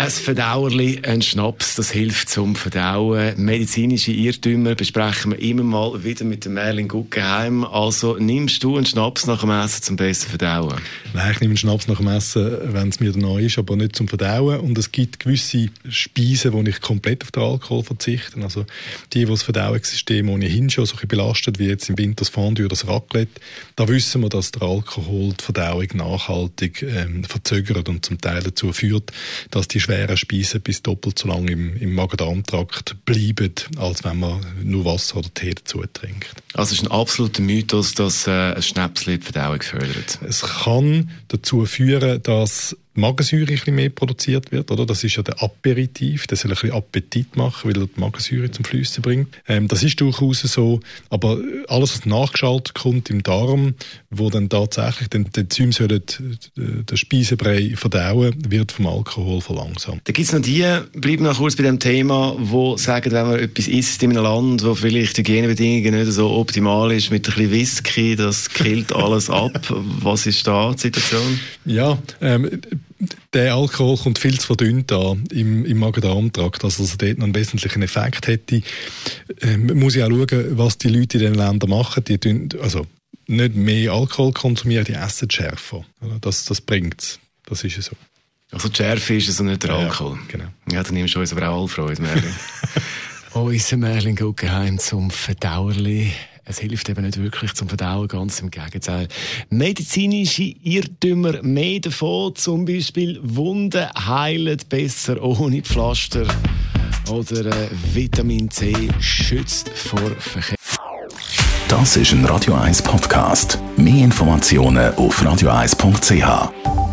Ein Verdauerli, ein Schnaps, das hilft zum Verdauen. Medizinische Irrtümer besprechen wir immer mal wieder mit dem Merlin Guggenheim. Also nimmst du einen Schnaps nach dem Essen zum besten Verdauen? Nein, ich nehme einen Schnaps nach dem Essen, wenn es mir neu ist, aber nicht zum Verdauen. Und es gibt gewisse Speisen, wo ich komplett auf den Alkohol verzichte. Also die, die das Verdauungssystem ohnehin schon so belastet, wie jetzt im Winter das Fondue oder das Raclette, da wissen wir, dass der Alkohol die Verdauung nachhaltig ähm, verzögert und zum Teil dazu führt, dass die schweren Speisen bis doppelt so lange im, im Magen-Darm-Trakt bleiben, als wenn man nur Wasser oder Tee dazu trinkt. Also es ist ein absoluter Mythos, dass äh, ein Schnäpsli die Verdauung fördert. Es kann dazu führen, dass Magensäure ein bisschen mehr produziert wird, oder? Das ist ja der Aperitif, der soll ein bisschen Appetit machen, weil er die Magensäure zum Flüssen bringt. Ähm, das ist durchaus so, aber alles, was nachgeschaltet kommt im Darm, wo dann tatsächlich den, den Enzyme sollen äh, den Speisebrei verdauen, wird vom Alkohol verlangsamt. Da gibt es noch die, bleiben noch kurz bei dem Thema, wo sagen, wenn man etwas isst in einem Land, wo vielleicht die Hygienebedingungen nicht so optimal ist, mit ein bisschen Whisky, das killt alles ab. Was ist da die Situation? Ja, ähm, der Alkohol kommt viel zu verdünnt an im, im Magen-Darm-Trakt, also dass er dort noch einen wesentlichen Effekt hätte. Ähm, man muss ja auch schauen, was die Leute in den Ländern machen. Die tun, also nicht mehr Alkohol konsumieren, die essen schärfer. Das, das bringt es. Das ist so. Also die Schärfe ist es und nicht der Alkohol. Ja, genau. Ja, dann nimmst du uns aber auch Allfreude, Merlin. Unser Merlin Guggenheim zum Verdauerli. Es hilft eben nicht wirklich zum Verdauen, ganz im Gegenteil. Medizinische Irrtümer, mehr davon, zum Beispiel Wunden heilen besser ohne Pflaster oder äh, Vitamin C schützt vor Verkehr. Das ist ein Radio 1 Podcast. Mehr Informationen auf radio1.ch.